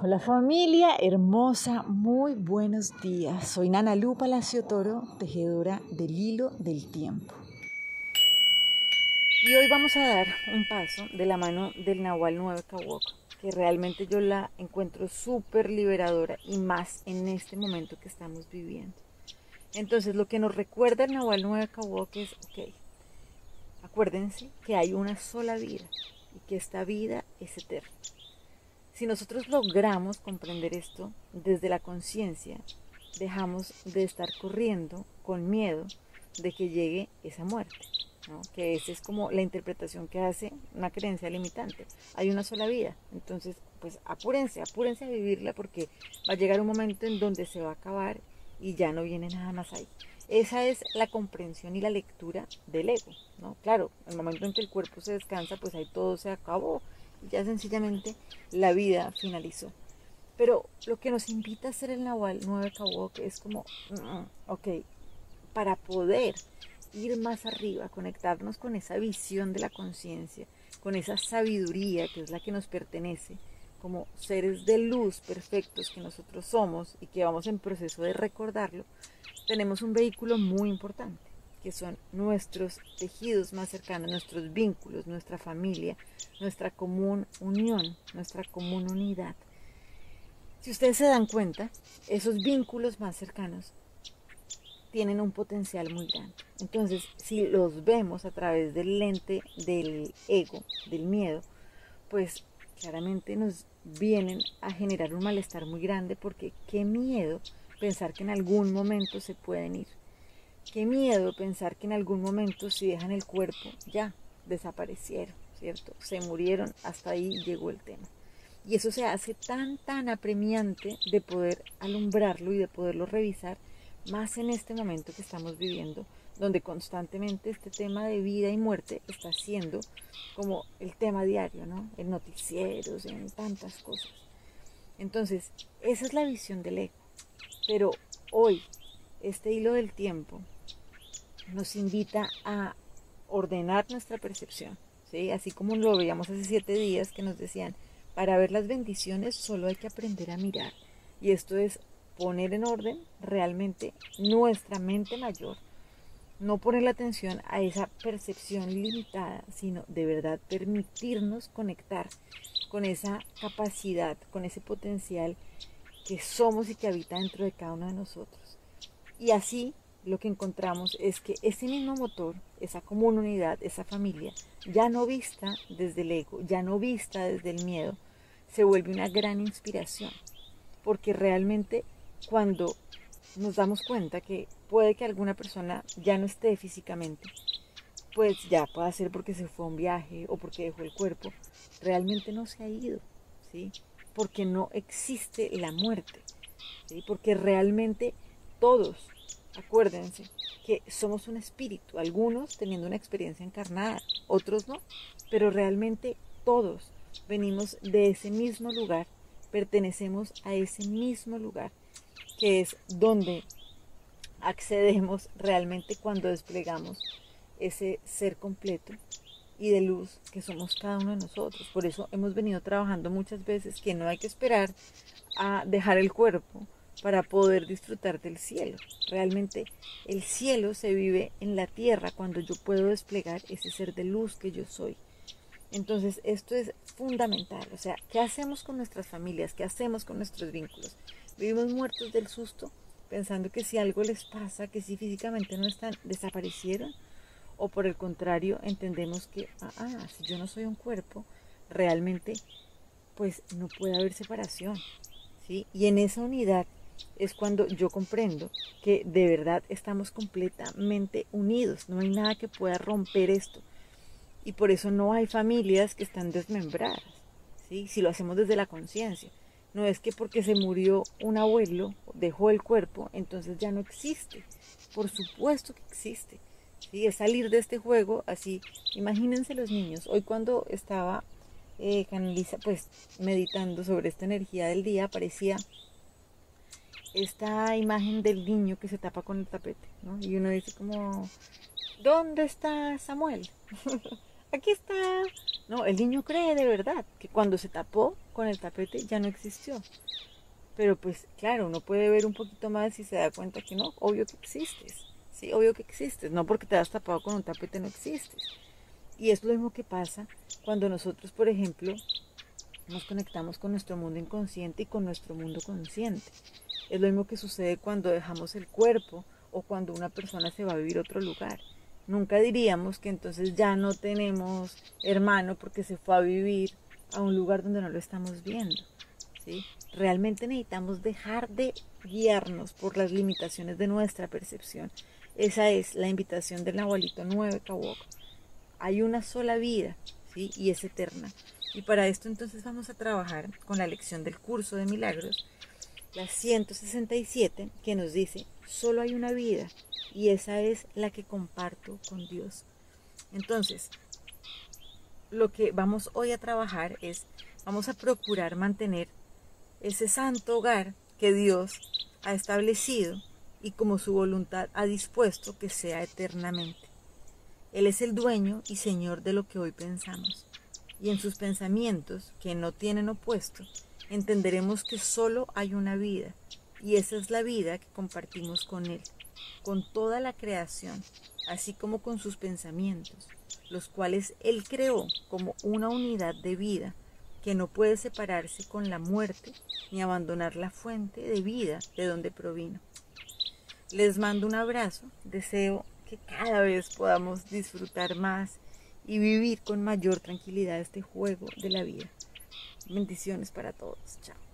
Hola familia hermosa, muy buenos días. Soy Nana Lu Palacio Toro, tejedora del hilo del tiempo. Y hoy vamos a dar un paso de la mano del Nahual 9 Kawok, que realmente yo la encuentro súper liberadora y más en este momento que estamos viviendo. Entonces, lo que nos recuerda el Nahual 9 Kawok es, ok, acuérdense que hay una sola vida y que esta vida es eterna. Si nosotros logramos comprender esto desde la conciencia, dejamos de estar corriendo con miedo de que llegue esa muerte. que esa es como la interpretación que hace una creencia limitante. Hay una sola vida, entonces pues apúrense, apúrense a vivirla porque va a llegar un momento en donde se va a acabar y ya no viene nada más ahí. Esa es la comprensión y la lectura del ego, ¿no? Claro, el momento en que el cuerpo se descansa, pues ahí todo se acabó, ya sencillamente la vida finalizó. Pero lo que nos invita a hacer el Nahual 9 Kawok es como, mm, ok, para poder ir más arriba, conectarnos con esa visión de la conciencia, con esa sabiduría que es la que nos pertenece, como seres de luz perfectos que nosotros somos y que vamos en proceso de recordarlo, tenemos un vehículo muy importante, que son nuestros tejidos más cercanos, nuestros vínculos, nuestra familia, nuestra común unión, nuestra común unidad. Si ustedes se dan cuenta, esos vínculos más cercanos tienen un potencial muy grande. Entonces, si los vemos a través del lente del ego, del miedo, pues claramente nos vienen a generar un malestar muy grande porque qué miedo pensar que en algún momento se pueden ir. Qué miedo pensar que en algún momento si dejan el cuerpo ya desaparecieron. ¿cierto? Se murieron, hasta ahí llegó el tema. Y eso se hace tan, tan apremiante de poder alumbrarlo y de poderlo revisar, más en este momento que estamos viviendo, donde constantemente este tema de vida y muerte está siendo como el tema diario, ¿no? En noticieros, en tantas cosas. Entonces, esa es la visión del ego. Pero hoy, este hilo del tiempo nos invita a ordenar nuestra percepción, Así como lo veíamos hace siete días que nos decían, para ver las bendiciones solo hay que aprender a mirar. Y esto es poner en orden realmente nuestra mente mayor. No poner la atención a esa percepción limitada, sino de verdad permitirnos conectar con esa capacidad, con ese potencial que somos y que habita dentro de cada uno de nosotros. Y así lo que encontramos es que ese mismo motor, esa común unidad, esa familia, ya no vista desde el ego, ya no vista desde el miedo, se vuelve una gran inspiración. Porque realmente cuando nos damos cuenta que puede que alguna persona ya no esté físicamente, pues ya puede ser porque se fue a un viaje o porque dejó el cuerpo, realmente no se ha ido, ¿sí? Porque no existe la muerte, ¿sí? Porque realmente todos Acuérdense que somos un espíritu, algunos teniendo una experiencia encarnada, otros no, pero realmente todos venimos de ese mismo lugar, pertenecemos a ese mismo lugar, que es donde accedemos realmente cuando desplegamos ese ser completo y de luz que somos cada uno de nosotros. Por eso hemos venido trabajando muchas veces que no hay que esperar a dejar el cuerpo, para poder disfrutar del cielo. Realmente el cielo se vive en la tierra cuando yo puedo desplegar ese ser de luz que yo soy. Entonces esto es fundamental. O sea, ¿qué hacemos con nuestras familias? ¿Qué hacemos con nuestros vínculos? Vivimos muertos del susto pensando que si algo les pasa, que si físicamente no están, desaparecieron. O por el contrario, entendemos que, ah, ah si yo no soy un cuerpo, realmente pues no puede haber separación. ¿sí? Y en esa unidad es cuando yo comprendo que de verdad estamos completamente unidos, no hay nada que pueda romper esto. Y por eso no hay familias que están desmembradas, ¿sí? si lo hacemos desde la conciencia. No es que porque se murió un abuelo, dejó el cuerpo, entonces ya no existe. Por supuesto que existe. ¿sí? Es salir de este juego así. Imagínense los niños. Hoy cuando estaba eh, pues meditando sobre esta energía del día, aparecía esta imagen del niño que se tapa con el tapete, ¿no? Y uno dice como, ¿dónde está Samuel? Aquí está No, el niño cree de verdad que cuando se tapó con el tapete ya no existió. Pero pues claro, uno puede ver un poquito más y se da cuenta que no, obvio que existes. Sí, obvio que existes. No porque te has tapado con un tapete no existes. Y es lo mismo que pasa cuando nosotros, por ejemplo, nos conectamos con nuestro mundo inconsciente y con nuestro mundo consciente. Es lo mismo que sucede cuando dejamos el cuerpo o cuando una persona se va a vivir a otro lugar. Nunca diríamos que entonces ya no tenemos hermano porque se fue a vivir a un lugar donde no lo estamos viendo. ¿sí? Realmente necesitamos dejar de guiarnos por las limitaciones de nuestra percepción. Esa es la invitación del Nahualito 9 Kawok. Hay una sola vida ¿sí? y es eterna. Y para esto entonces vamos a trabajar con la lección del curso de milagros, la 167, que nos dice, solo hay una vida y esa es la que comparto con Dios. Entonces, lo que vamos hoy a trabajar es, vamos a procurar mantener ese santo hogar que Dios ha establecido y como su voluntad ha dispuesto que sea eternamente. Él es el dueño y señor de lo que hoy pensamos, y en sus pensamientos, que no tienen opuesto, entenderemos que solo hay una vida, y esa es la vida que compartimos con Él con toda la creación, así como con sus pensamientos, los cuales Él creó como una unidad de vida que no puede separarse con la muerte ni abandonar la fuente de vida de donde provino. Les mando un abrazo, deseo que cada vez podamos disfrutar más y vivir con mayor tranquilidad este juego de la vida. Bendiciones para todos. Chao.